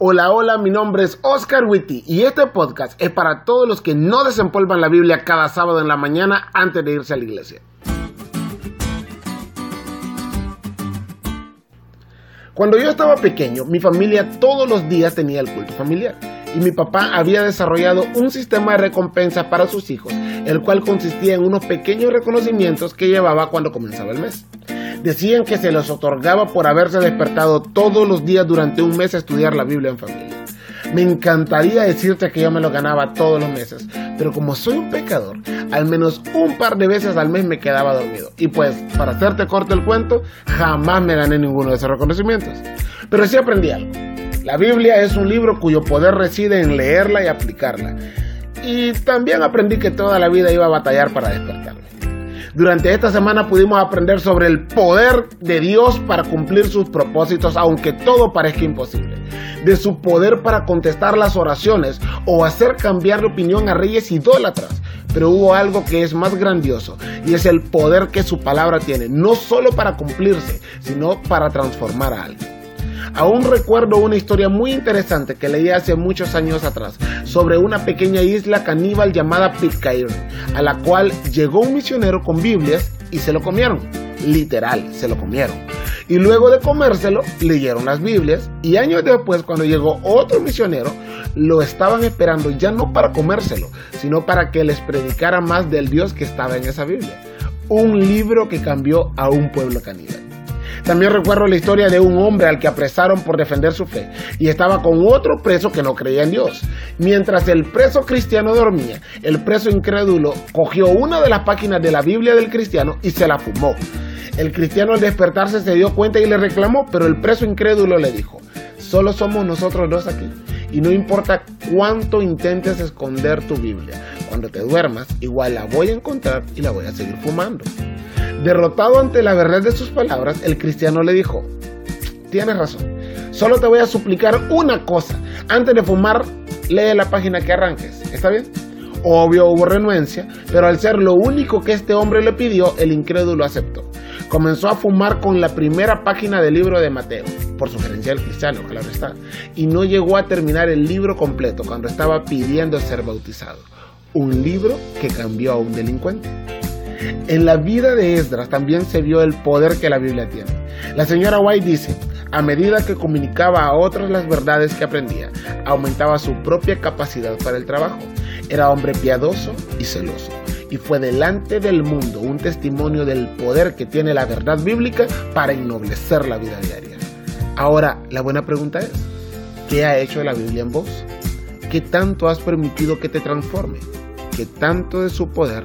Hola, hola, mi nombre es Oscar Witty y este podcast es para todos los que no desempolvan la Biblia cada sábado en la mañana antes de irse a la iglesia. Cuando yo estaba pequeño, mi familia todos los días tenía el culto familiar y mi papá había desarrollado un sistema de recompensa para sus hijos, el cual consistía en unos pequeños reconocimientos que llevaba cuando comenzaba el mes. Decían que se los otorgaba por haberse despertado todos los días durante un mes a estudiar la Biblia en familia. Me encantaría decirte que yo me lo ganaba todos los meses, pero como soy un pecador, al menos un par de veces al mes me quedaba dormido. Y pues, para hacerte corto el cuento, jamás me gané ninguno de esos reconocimientos. Pero sí aprendí algo. La Biblia es un libro cuyo poder reside en leerla y aplicarla. Y también aprendí que toda la vida iba a batallar para despertarme. Durante esta semana pudimos aprender sobre el poder de Dios para cumplir sus propósitos, aunque todo parezca imposible. De su poder para contestar las oraciones o hacer cambiar de opinión a reyes idólatras. Pero hubo algo que es más grandioso y es el poder que su palabra tiene, no solo para cumplirse, sino para transformar a alguien. Aún recuerdo una historia muy interesante que leí hace muchos años atrás sobre una pequeña isla caníbal llamada Pitcairn, a la cual llegó un misionero con Biblias y se lo comieron. Literal, se lo comieron. Y luego de comérselo, leyeron las Biblias y años después, cuando llegó otro misionero, lo estaban esperando ya no para comérselo, sino para que les predicara más del Dios que estaba en esa Biblia. Un libro que cambió a un pueblo caníbal. También recuerdo la historia de un hombre al que apresaron por defender su fe y estaba con otro preso que no creía en Dios. Mientras el preso cristiano dormía, el preso incrédulo cogió una de las páginas de la Biblia del cristiano y se la fumó. El cristiano al despertarse se dio cuenta y le reclamó, pero el preso incrédulo le dijo, solo somos nosotros dos aquí. Y no importa cuánto intentes esconder tu Biblia, cuando te duermas, igual la voy a encontrar y la voy a seguir fumando. Derrotado ante la verdad de sus palabras, el cristiano le dijo, tienes razón, solo te voy a suplicar una cosa, antes de fumar, lee la página que arranques, ¿está bien? Obvio hubo renuencia, pero al ser lo único que este hombre le pidió, el incrédulo aceptó. Comenzó a fumar con la primera página del libro de Mateo, por sugerencia del cristiano, claro está, y no llegó a terminar el libro completo cuando estaba pidiendo ser bautizado. Un libro que cambió a un delincuente. En la vida de Esdras también se vio el poder que la Biblia tiene. La señora White dice, a medida que comunicaba a otros las verdades que aprendía, aumentaba su propia capacidad para el trabajo. Era hombre piadoso y celoso, y fue delante del mundo un testimonio del poder que tiene la verdad bíblica para ennoblecer la vida diaria. Ahora, la buena pregunta es, ¿qué ha hecho la Biblia en vos? ¿Qué tanto has permitido que te transforme? ¿Qué tanto de su poder